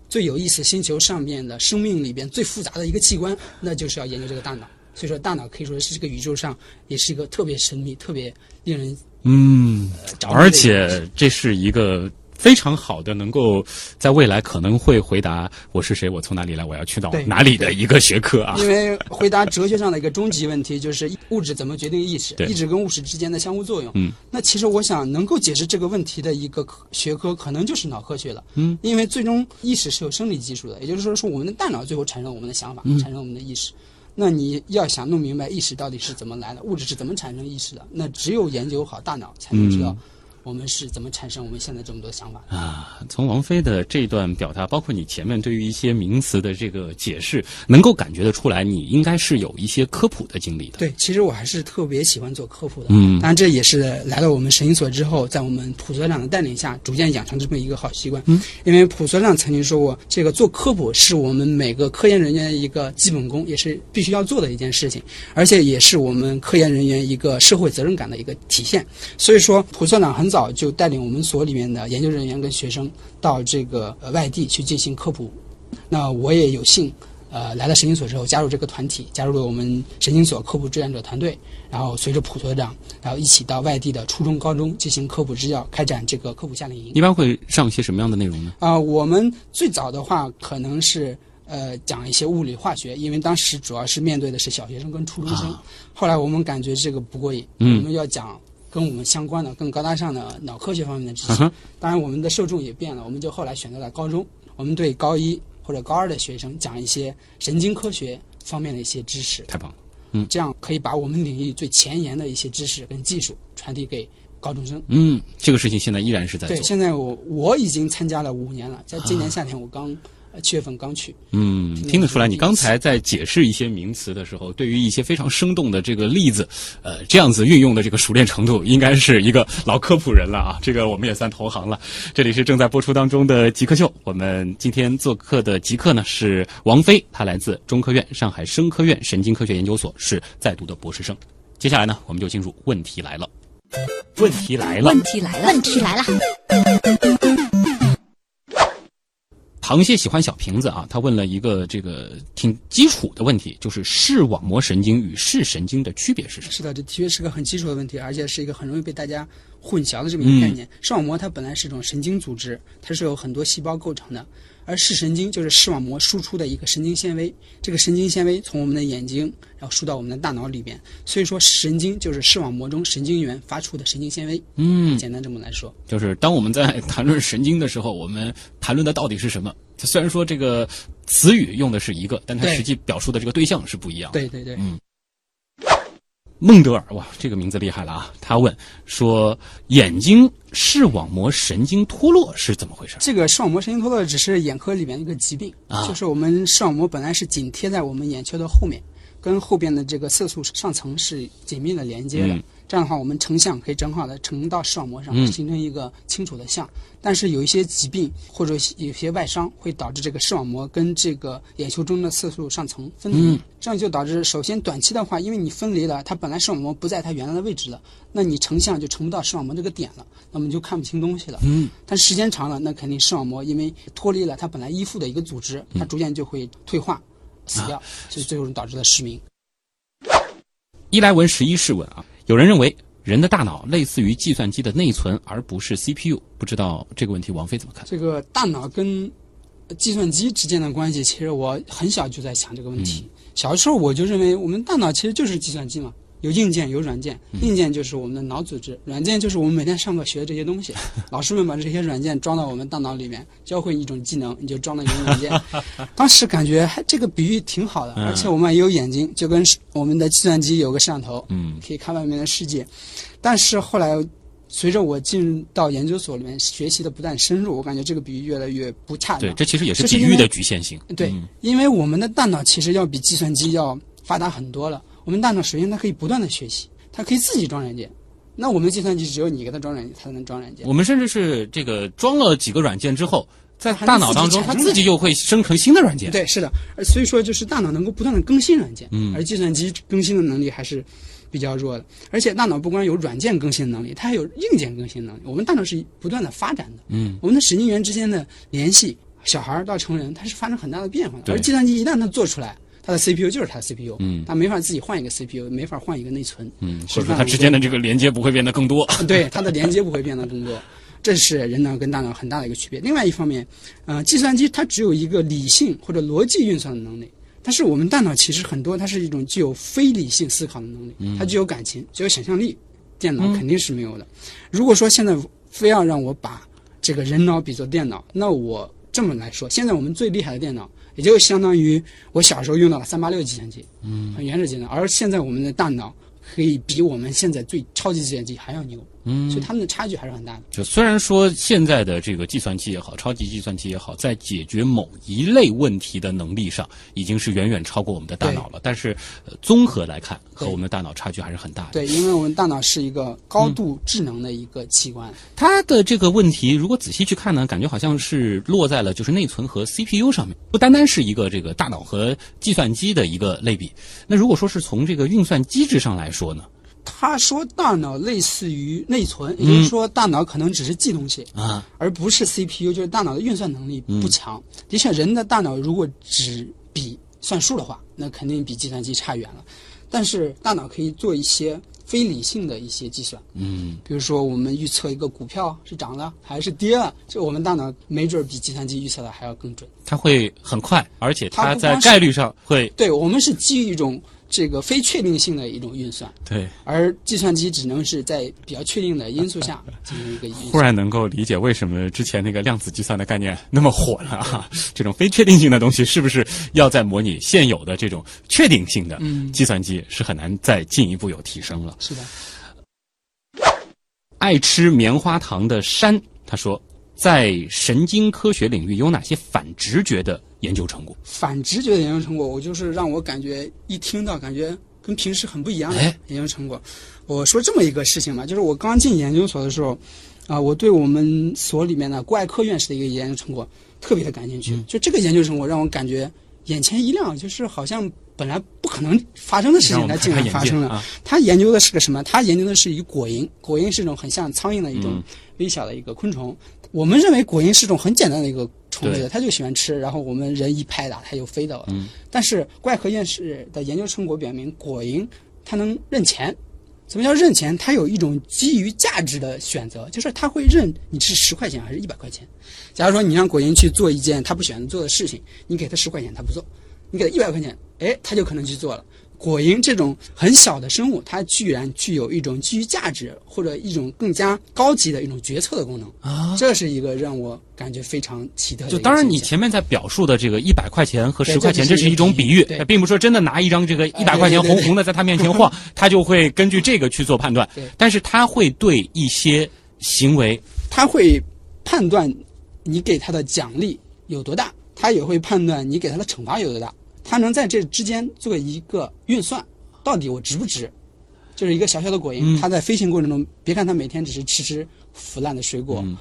最有意思星球上面的生命里边最复杂的一个器官，那就是要研究这个大脑。所以说，大脑可以说是这个宇宙上也是一个特别神秘、特别令人嗯，而且这是一个非常好的，能够在未来可能会回答我是谁，我从哪里来，我要去到哪里的一个学科啊。因为回答哲学上的一个终极问题，就是物质怎么决定意识对，意识跟物质之间的相互作用。嗯，那其实我想能够解释这个问题的一个学科，可能就是脑科学了。嗯，因为最终意识是有生理基础的，也就是说，说我们的大脑最后产生我们的想法，嗯产生我们的意识。那你要想弄明白意识到底是怎么来的，物质是怎么产生意识的，那只有研究好大脑，才能知道我们是怎么产生我们现在这么多想法的。啊，从王菲的这段表达，包括你前面对于一些名词的这个解释，能够感觉得出来，你应该是有一些科普的经历的。对，其实我还是特别喜欢做科普的。嗯当然这也是来到我们神医所之后，在我们普所长的带领下，逐渐养成这么一个好习惯。嗯，因为普所长曾经说过，这个做科普是我们每个科研人员的一个基本功，也是必须要做的一件事情，而且也是我们科研人员一个社会责任感的一个体现。所以说，普所长很早就带领我们所里面的研究人员跟学生到这个呃外地去进行科普。那我也有幸。呃，来到神经所之后，加入这个团体，加入了我们神经所科普志愿者团队，然后随着普所长，然后一起到外地的初中、高中进行科普支教，开展这个科普夏令营。一般会上一些什么样的内容呢？啊、我们最早的话可能是呃讲一些物理化学，因为当时主要是面对的是小学生跟初中生。啊后来我们感觉这个不过瘾，嗯我们要讲跟我们相关的、更高大上的脑科学方面的知识。当然，我们的受众也变了，我们就后来选择了高中，我们对高一或者高二的学生讲一些神经科学方面的一些知识，太棒了。嗯这样可以把我们领域最前沿的一些知识跟技术传递给高中生。嗯，这个事情现在依然是在对，做。现在我我已经参加了五年了，在今年夏天我刚、呃七月份刚去。嗯，听得出来，你刚才在解释一些名词的时候，对于一些非常生动的这个例子，呃，这样子运用的这个熟练程度，应该是一个老科普人了啊。这个我们也算同行了。这里是正在播出当中的极客秀，我们今天做客的极客呢是王菲，他来自中科院上海生科院神经科学研究所，是在读的博士生。接下来呢，我们就进入问题来了。问题来了，问题来了，问题来了，螃蟹喜欢小瓶子啊，他问了一个这个挺基础的问题，就是视网膜神经与视神经的区别是什么？是的，这的确是个很基础的问题，而且是一个很容易被大家混淆的这么一个概念。视网膜它本来是一种神经组织，它是由很多细胞构成的，而视神经就是视网膜输出的一个神经纤维。这个神经纤维从我们的眼睛，然后输到我们的大脑里边，所以说神经就是视网膜中神经元发出的神经纤维。嗯，简单这么来说。就是当我们在谈论神经的时候，我们谈论的到底是什么？虽然说这个词语用的是一个，但它实际表述的这个对象是不一样的。对对对，孟德尔，哇，这个名字厉害了啊！他问说，眼睛视网膜神经脱落是怎么回事？这个视网膜神经脱落只是眼科里面一个疾病，啊就是我们视网膜本来是紧贴在我们眼球的后面，跟后边的这个色素上层是紧密的连接的。嗯这样的话，我们成像可以正好的成到视网膜上，嗯形成一个清楚的像。但是有一些疾病或者有些外伤会导致这个视网膜跟这个眼球中的色素上层分离，嗯这样就导致首先短期的话，因为你分离了，它本来视网膜不在它原来的位置了，那你成像就成不到视网膜这个点了，那么就看不清东西了。嗯，但时间长了，那肯定视网膜因为脱离了它本来依附的一个组织，它逐渐就会退化、死掉，所以最后导致了失明。伊莱文十一世问啊，有人认为人的大脑类似于计算机的内存，而不是 CPU，不知道这个问题王菲怎么看？这个大脑跟计算机之间的关系，其实我很小就在想这个问题。小的时候我就认为，我们大脑其实就是计算机嘛，有硬件有软件，硬件就是我们的脑组织，软件就是我们每天上课学的这些东西。(laughs) 老师们把这些软件装到我们大脑里面，教会你一种技能，你就装了一种软件。(laughs) 当时感觉还这个比喻挺好的，嗯而且我们也有眼睛，就跟我们的计算机有个摄像头，嗯可以看外面的世界。但是后来，随着我进入到研究所里面学习的不断深入，我感觉这个比喻越来越不恰当。对，这其实也是比喻的局限性。对嗯，因为我们的大脑其实要比计算机要发达很多了。我们大脑首先它可以不断的学习，它可以自己装软件。那我们计算机只有你给它装软件，它才能装软件。我们甚至是这个装了几个软件之后，在大脑当中，它自己又会生成新的软件。对，是的，而所以说就是大脑能够不断的更新软件，嗯而计算机更新的能力还是比较弱的。而且大脑不光有软件更新的能力，它还有硬件更新能力。我们大脑是不断的发展的，嗯，我们的神经元之间的联系，小孩儿到成人，它是发生很大的变化的。而计算机一旦它做出来，它的 CPU 就是它的 CPU，嗯它没法自己换一个 CPU，没法换一个内存，嗯，所以说它之间的这个连接不会变得更多。对它的连接不会变得更多。这是人脑跟大脑很大的一个区别。另外一方面，呃，计算机它只有一个理性或者逻辑运算的能力，但是我们大脑其实很多它是一种具有非理性思考的能力，它具有感情，具有想象力，电脑肯定是没有的。如果说现在非要让我把这个人脑比作电脑，那我这么来说，现在我们最厉害的电脑，也就相当于我小时候用到了三八六计算机，嗯，很原始计算，而现在我们的大脑可以比我们现在最超级计算机还要牛，嗯，所以他们的差距还是很大的。就虽然说现在的这个计算机也好，超级计算机也好，在解决某一类问题的能力上，已经是远远超过我们的大脑了。但是，呃综合来看，和我们的大脑差距还是很大的。对，因为我们大脑是一个高度智能的一个器官，它的这个问题，如果仔细去看呢，感觉好像是落在了就是内存和 CPU 上面，不单单是一个这个大脑和计算机的一个类比。那如果说是从这个运算机制上来说呢？他说大脑类似于内存，也就是说大脑可能只是记东西，啊，而不是 CPU，就是大脑的运算能力不强。的确，人的大脑如果只比算数的话，那肯定比计算机差远了。但是大脑可以做一些非理性的一些计算，嗯，比如说我们预测一个股票是涨了还是跌了，这我们大脑没准儿比计算机预测的还要更准。它会很快，而且它在概率上会对我们是基于一种这个非确定性的一种运算，对，而计算机只能是在比较确定的因素下 (laughs) 进行一个运忽。然能够理解为什么之前那个量子计算的概念那么火了啊！(laughs) 这种非确定性的东西，是不是要在模拟现有的这种确定性的计算机是很难再进一步有提升了？是的，爱吃棉花糖的山他说，在神经科学领域有哪些反直觉的研究成果？反直觉的研究成果，我就是让我感觉一听到感觉跟平时很不一样的哎研究成果。我说这么一个事情吧，就是我刚进研究所的时候，啊、我对我们所里面的国外科院士的一个研究成果特别的感兴趣。嗯就这个研究成果让我感觉眼前一亮，就是好像本来不可能发生的事情，它竟然发生了。眼界啊！他研究的是个什么？他研究的是一果蝇，果蝇是一种很像苍蝇的一种嗯微小的一个昆虫。我们认为果蝇是一种很简单的一个虫对子，它就喜欢吃，然后我们人一拍打，它就飞走了。嗯但是国外科院士的研究成果表明，果蝇它能认钱。什么叫认钱？它有一种基于价值的选择，就是它会认你是十块钱还是一百块钱。假如说你让果蝇去做一件它不喜欢做的事情，你给它十块钱，它不做；你给它一百块钱，哎，它就可能去做了。果蝇这种很小的生物，它居然具有一种基于价值或者一种更加高级的一种决策的功能啊。这是一个让我感觉非常奇特的就当然，你前面在表述的这个一百块钱和对十块钱，这是一种比喻，对。并不是说真的拿一张这个一百哎块钱红红的在他面前晃，(laughs) 他就会根据这个去做判断。对。但是他会对一些行为，他会判断你给他的奖励有多大，他也会判断你给他的惩罚有多大，他能在这之间做一个运算，到底我值不值？就是一个小小的果蝇，嗯它在飞行过程中，别看它每天只是吃吃腐烂的水果，嗯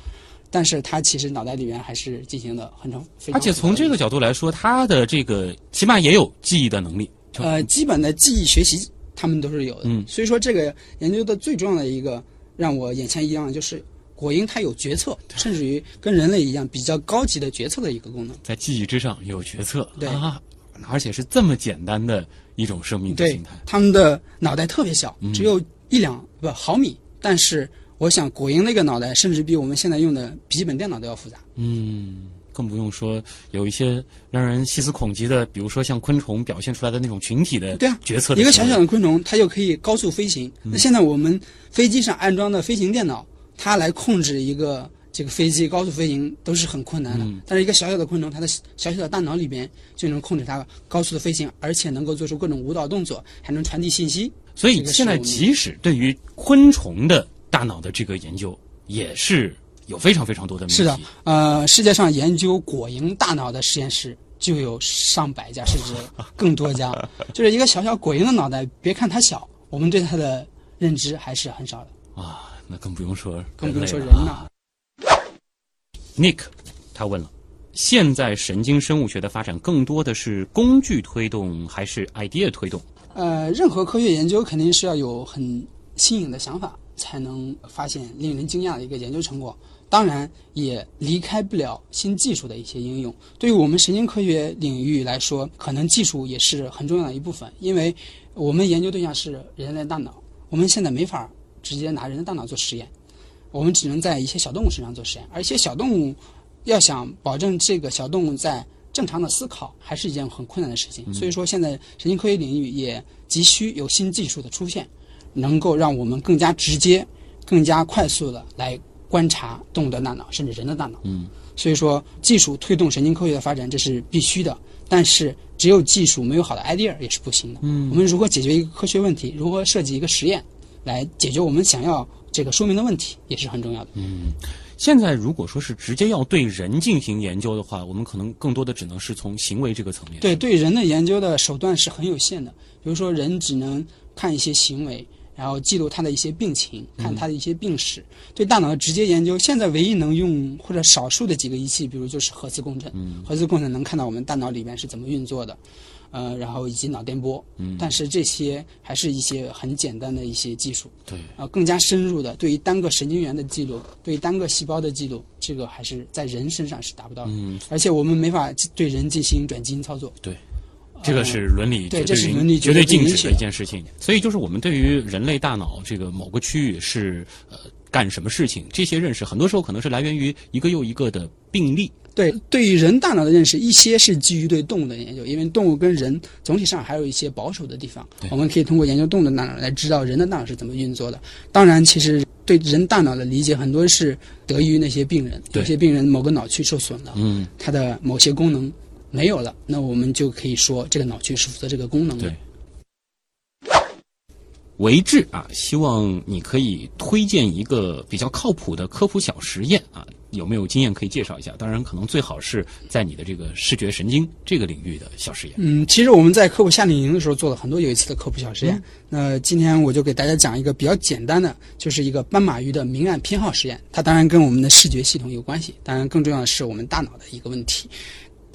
但是它其实脑袋里面还是进行了很成非常而且从这个角度来说，它的这个起码也有记忆的能力。呃基本的记忆学习他们都是有的。嗯所以说这个研究的最重要的一个让我眼前一亮的就是果蝇它有决策，甚至于跟人类一样比较高级的决策的一个功能。在记忆之上有决策，对啊，而且是这么简单的一种生命形态。他们的脑袋特别小，嗯只有一两不毫米，但是我想果蝇那个脑袋甚至比我们现在用的笔记本电脑都要复杂。嗯，更不用说有一些让人细思恐极的，比如说像昆虫表现出来的那种群体的对啊决策的一个小小的昆虫，它就可以高速飞行。嗯那现在我们飞机上安装的飞行电脑，它来控制一个这个飞机高速飞行都是很困难的。嗯但是一个小小的昆虫，它的小小的大脑里边就能控制它高速的飞行，而且能够做出各种舞蹈动作，还能传递信息。所以现在即使对于昆虫的大脑的这个研究，也是有非常非常多的。是的，呃，世界上研究果蝇大脑的实验室就有上百家，甚至更多家。(laughs) 就是一个小小果蝇的脑袋，别看它小，我们对它的认知还是很少的，啊，那更不用说更不用说人了。了。Nick 他问了。现在神经生物学的发展更多的是工具推动还是 idea 推动？呃，任何科学研究肯定是要有很新颖的想法，才能发现令人惊讶的一个研究成果。当然，也离开不了新技术的一些应用。对于我们神经科学领域来说，可能技术也是很重要的一部分，因为我们研究对象是人类大脑，我们现在没法直接拿人的大脑做实验，我们只能在一些小动物身上做实验，而一些小动物要想保证这个小动物在正常的思考，还是一件很困难的事情。所以说，现在神经科学领域也急需有新技术的出现，能够让我们更加直接、更加快速的来观察动物的大脑，甚至人的大脑。嗯，所以说，技术推动神经科学的发展，这是必须的。但是，只有技术没有好的 idea 也是不行的。嗯我们如何解决一个科学问题，如何设计一个实验，来解决我们想要这个说明的问题，也是很重要的。嗯现在如果说是直接要对人进行研究的话，我们可能更多的只能是从行为这个层面。对对人的研究的手段是很有限的，比如说人只能看一些行为，然后记录他的一些病情，看他的一些病史。对大脑的直接研究，现在唯一能用或者少数的几个仪器，比如就是核磁共振。核磁共振能看到我们大脑里面是怎么运作的，呃，然后以及脑电波。嗯但是这些还是一些很简单的一些技术。对啊，更加深入的对于单个神经元的记录，对于单个细胞的记录，这个还是在人身上是达不到的。嗯，而且我们没法对人进行转基因操作。对，这个是伦理对绝这是伦理绝对禁止的一件事情。所以就是我们对于人类大脑这个某个区域是呃干什么事情，这些认识很多时候可能是来源于一个又一个的病例。对，对于人大脑的认识，一些是基于对动物的研究，因为动物跟人总体上还有一些保守的地方，我们可以通过研究动物的大脑来知道人的大脑是怎么运作的。当然，其实对人大脑的理解很多是得益于那些病人，对有些病人某个脑区受损了，嗯，他的某些功能没有了，那我们就可以说这个脑区是负责这个功能的。对维志啊，希望你可以推荐一个比较靠谱的科普小实验啊，有没有经验可以介绍一下？当然，可能最好是在你的这个视觉神经这个领域的小实验。嗯，其实我们在科普夏令营的时候做了很多有意思的科普小实嗯验。那今天我就给大家讲一个比较简单的，就是一个斑马鱼的明暗偏好实验。它当然跟我们的视觉系统有关系，当然更重要的是我们大脑的一个问题。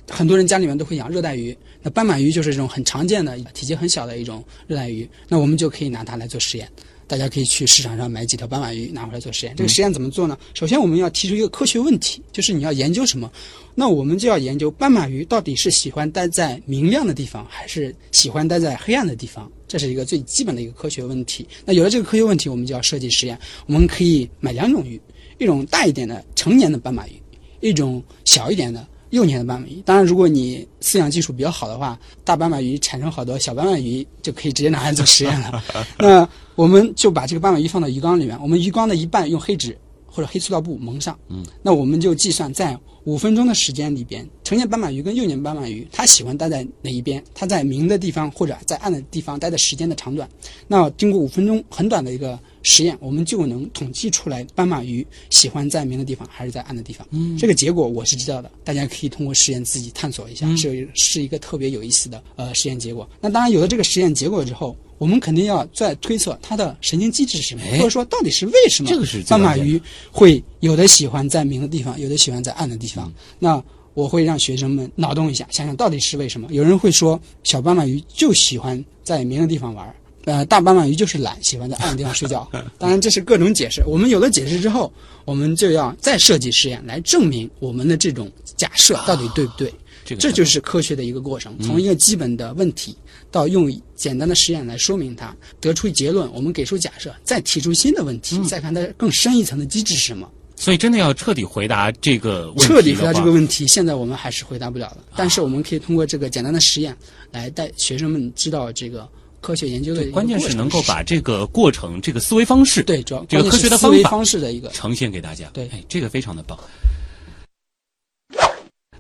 很多人家里面都会养热带鱼，那斑马鱼就是这种很常见的、体积很小的一种热带鱼，那我们就可以拿它来做实验。大家可以去市场上买几条斑马鱼拿回来做实验。这个实验怎么做呢？首先我们要提出一个科学问题，就是你要研究什么？那我们就要研究斑马鱼到底是喜欢待在明亮的地方，还是喜欢待在黑暗的地方？这是一个最基本的一个科学问题。那有了这个科学问题，我们就要设计实验。我们可以买两种鱼，一种大一点的成年的斑马鱼，一种小一点的幼年的斑马鱼。当然，如果你饲养技术比较好的话，大斑马鱼产生好多小斑马鱼，就可以直接拿来做实验了。(laughs) 那我们就把这个斑马鱼放到鱼缸里面，我们鱼缸的一半用黑纸或者黑塑料布蒙上。嗯，那我们就计算在五分钟的时间里边，成年斑马鱼跟幼年斑马鱼，它喜欢待在哪一边？它在明的地方或者在暗的地方待的时间的长短。那经过五分钟很短的一个实验，我们就能统计出来斑马鱼喜欢在明的地方还是在暗的地方。嗯，这个结果我是知道的，大家可以通过实验自己探索一下，是是一个特别有意思的呃实验结果。那当然有了这个实验结果之后。我们肯定要再推测它的神经机制是什么，哎或者说到底是为什么斑马鱼会有的喜欢在明的地方，有的喜欢在暗的地方。那我会让学生们脑洞一下，想想到底是为什么。有人会说，小斑马鱼就喜欢在明的地方玩儿，呃，大斑马鱼就是懒，喜欢在暗的地方睡觉。(laughs) 当然，这是各种解释。我们有了解释之后，我们就要再设计实验来证明我们的这种假设到底对不对。这个这就是科学的一个过程，从一个基本的问题到用简单的实验来说明它，得出结论，我们给出假设，再提出新的问题，再看它更深一层的机制是什么。所以真的要彻底回答这个问题彻底回答这个问题，现在我们还是回答不了的。但是我们可以通过这个简单的实验来带学生们知道这个科学研究的关键是能够把这个过程、这个思维方式，对主要这个科学的方法方式的一个呈现给大家。对哎，这个非常的棒。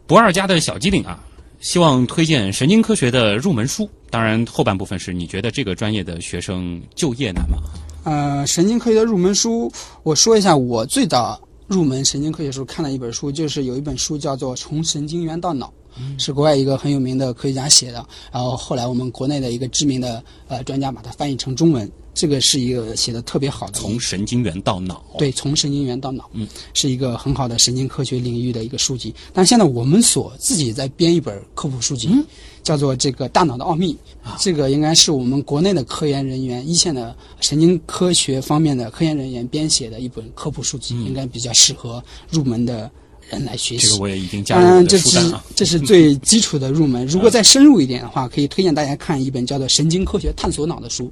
不二家的小机灵啊，希望推荐神经科学的入门书。当然，后半部分是你觉得这个专业的学生就业难吗？呃，神经科学的入门书，我说一下，我最早入门神经科学时候看了一本书，就是有一本书叫做《从神经元到脑》，是国外一个很有名的科学家写的。然后后来我们国内的一个知名的呃专家把它翻译成中文，这个是一个写的特别好的从神经元到脑，对，从神经元到脑，嗯，是一个很好的神经科学领域的一个书籍。但现在我们所自己在编一本科普书籍，叫做这个《大脑的奥秘》，这个应该是我们国内的科研人员、一线的神经科学方面的科研人员编写的一本科普书籍，应该比较适合入门的人来学习。这个我也已经加入我的这是。这是最基础的入门。(laughs) 如果再深入一点的话，可以推荐大家看一本叫做《神经科学探索脑》的书，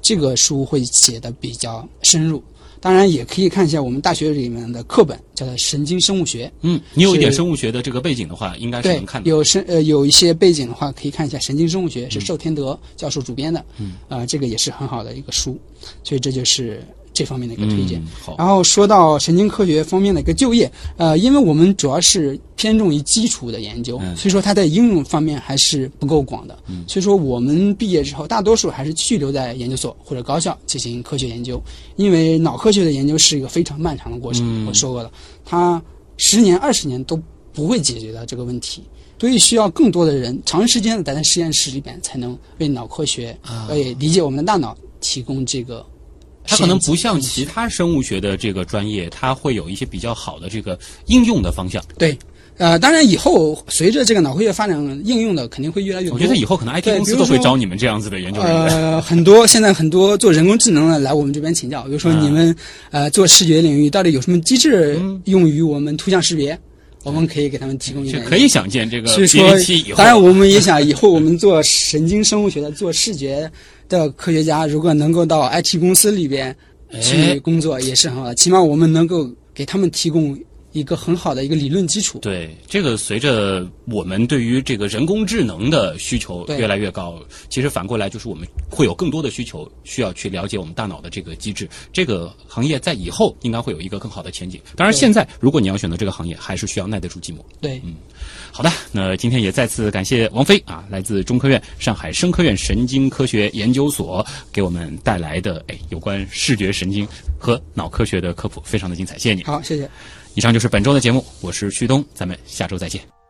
这个书会写的比较深入。当然，也可以看一下我们大学里面的课本，叫做《神经生物学》。嗯，你有一点生物学的这个背景的话，应该是能看，的。有深呃有一些背景的话，可以看一下《神经生物学》，是寿天德教授主编的，嗯，啊、这个也是很好的一个书，所以这就是这方面的一个推荐。嗯好然后说到神经科学方面的一个就业，呃，因为我们主要是偏重于基础的研究，嗯所以说它在应用方面还是不够广的。嗯，所以说我们毕业之后，大多数还是去留在研究所或者高校进行科学研究，因为脑科学的研究是一个非常漫长的过程。嗯我说过了，它十年、二十年都不会解决的这个问题。所以需要更多的人长时间的待在实验室里边，才能为脑科学、为理解我们的大脑提供这个它可能不像其他生物学的这个专业，它会有一些比较好的这个应用的方向。对，呃，当然以后随着这个脑科学发展，应用的肯定会越来越多。我觉得以后可能 IT 公司都会招你们这样子的研究人员。呃，很多现在很多做人工智能的来我们这边请教，比如说啊你们、呃做视觉领域到底有什么机制用于我们图像识别，我们可以给他们提供一点。是可以想见这个所以 B 说当然我们也想以后我们做神经生物学的、做视觉的科学家，如果能够到 IT 公司里边去工作，也是很好的。起码我们能够给他们提供一个很好的一个理论基础。对，这个随着我们对于这个人工智能的需求越来越高，其实反过来就是我们会有更多的需求，需要去了解我们大脑的这个机制。这个行业在以后应该会有一个更好的前景。当然，现在如果你要选择这个行业，还是需要耐得住寂寞。对，好的，那今天也再次感谢王菲啊，来自中科院上海生科院神经科学研究所给我们带来的哎有关视觉神经和脑科学的科普，非常的精彩，谢谢你。好，谢谢。以上就是本周的节目，我是旭东，咱们下周再见。